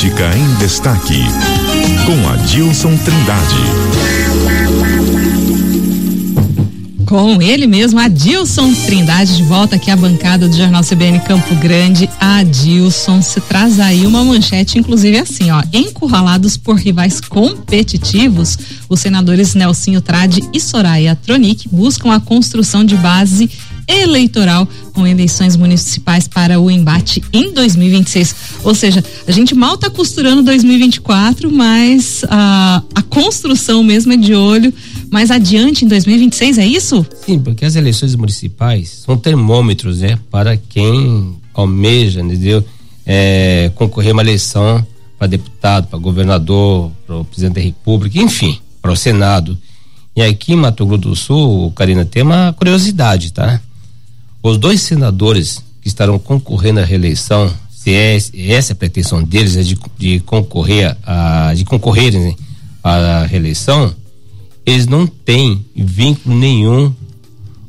Política em Destaque, com Adilson Trindade. Com ele mesmo, Adilson Trindade, de volta aqui à bancada do Jornal CBN Campo Grande. Adilson, se traz aí uma manchete, inclusive assim, ó. Encurralados por rivais competitivos, os senadores Nelsinho Trade e Soraya Tronic buscam a construção de base eleitoral com eleições municipais para o embate em 2026. Ou seja, a gente mal está costurando 2024, mas a, a construção mesmo é de olho mais adiante em 2026, é isso? Sim, porque as eleições municipais são termômetros, né, para quem almeja, entendeu? É, concorrer uma eleição para deputado, para governador, para o presidente da República, enfim, para o Senado. E aqui em Mato Grosso do Sul, Karina, tem uma curiosidade, tá? Os dois senadores que estarão concorrendo à reeleição, se é, essa é a pretensão deles é de, de concorrer a, de concorrerem né, à reeleição, eles não têm vínculo nenhum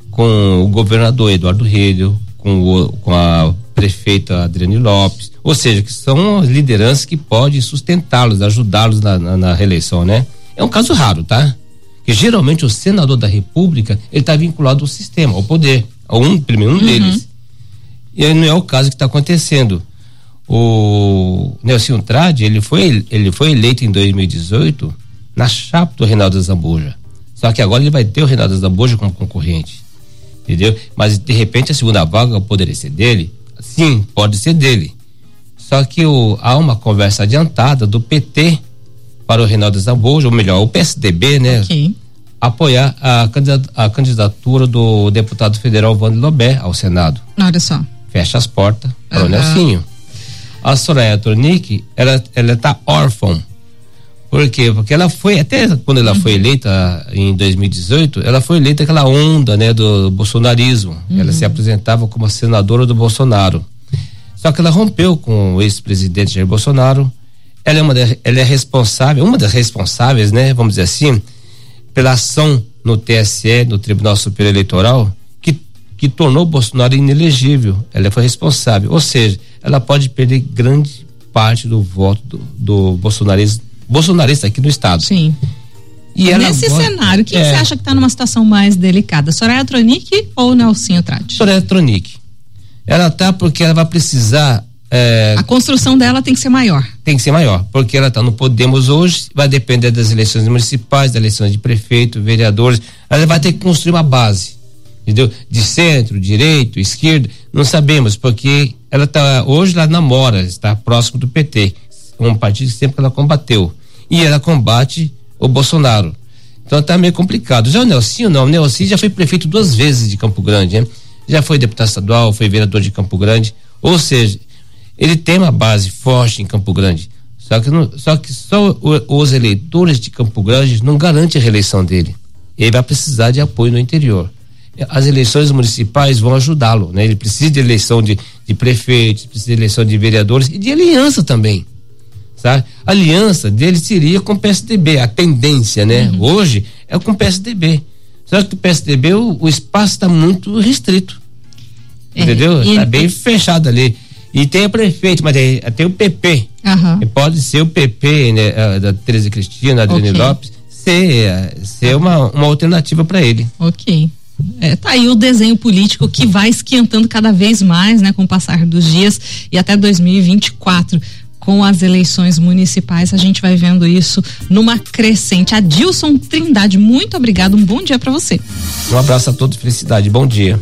com o governador Eduardo Redel, com, o, com a prefeita Adriane Lopes, ou seja, que são as lideranças que podem sustentá-los, ajudá-los na, na, na, reeleição, né? É um caso raro, tá? Que geralmente o senador da República ele está vinculado ao sistema, ao poder um, pelo menos um uhum. deles. E aí não é o caso que está acontecendo. O Nelson Trade, ele foi, ele foi eleito em 2018 na chapa do Reinaldo Zambuja. Só que agora ele vai ter o Reinaldo Zambuja como concorrente. Entendeu? Mas de repente a segunda vaga poderia ser dele? Sim, pode ser dele. Só que o, há uma conversa adiantada do PT para o Reinaldo Zambuja, ou melhor, o PSDB, né? Okay apoiar a, candidatura do deputado federal Wander Lobé ao Senado. Olha só. Fecha as portas para uhum. o Nelsinho. A Soraya Tronic, ela, ela tá órfã. Por quê? Porque ela foi, até quando ela uhum. foi eleita em 2018, ela foi eleita aquela onda, né, do bolsonarismo. Uhum. Ela se apresentava como a senadora do Bolsonaro. Só que ela rompeu com o ex-presidente Jair Bolsonaro. Ela é uma, de, ela é responsável, uma das responsáveis, né, vamos dizer assim, pela ação no TSE, no Tribunal Superior Eleitoral, que, que tornou Bolsonaro inelegível. Ela foi responsável. Ou seja, ela pode perder grande parte do voto do, do bolsonarismo, bolsonarista aqui no Estado. Sim. E Nesse cenário, quem é, você acha que está numa situação mais delicada? Soraya Tronic ou Nelsinho Trade? Soraya Tronic. Ela tá porque ela vai precisar é, a construção dela tem que ser maior. Tem que ser maior, porque ela está no Podemos hoje, vai depender das eleições municipais, das eleições de prefeito, vereadores. Ela vai ter que construir uma base, entendeu? De centro, direito, esquerda, não sabemos, porque ela está hoje ela namora, está próximo do PT, um partido que sempre ela combateu. E ela combate o Bolsonaro. Então tá meio complicado. Já o Nelsinho não, o Nelsinho já foi prefeito duas vezes de Campo Grande, né? Já foi deputado estadual, foi vereador de Campo Grande. Ou seja, ele tem uma base forte em Campo Grande. Só que, não, só, que só os eleitores de Campo Grande não garantem a reeleição dele. Ele vai precisar de apoio no interior. As eleições municipais vão ajudá-lo, né? Ele precisa de eleição de, de prefeitos, precisa de eleição de vereadores e de aliança também. Sabe? A aliança dele seria com o PSDB, a tendência, né? Uhum. Hoje é com o PSDB. Só que o PSDB, o, o espaço está muito restrito. É, entendeu? Está bem fechado ali. E tem o prefeito, mas tem, tem o PP. Uhum. pode ser o PP, né, da Tereza Cristina, Adriane okay. Lopes, ser, ser uma, uma alternativa para ele. Ok. É, tá aí o desenho político que vai esquentando cada vez mais, né, com o passar dos dias e até 2024 com as eleições municipais, a gente vai vendo isso numa crescente. Adilson Trindade, muito obrigado, um bom dia para você. Um abraço a todos, felicidade, bom dia.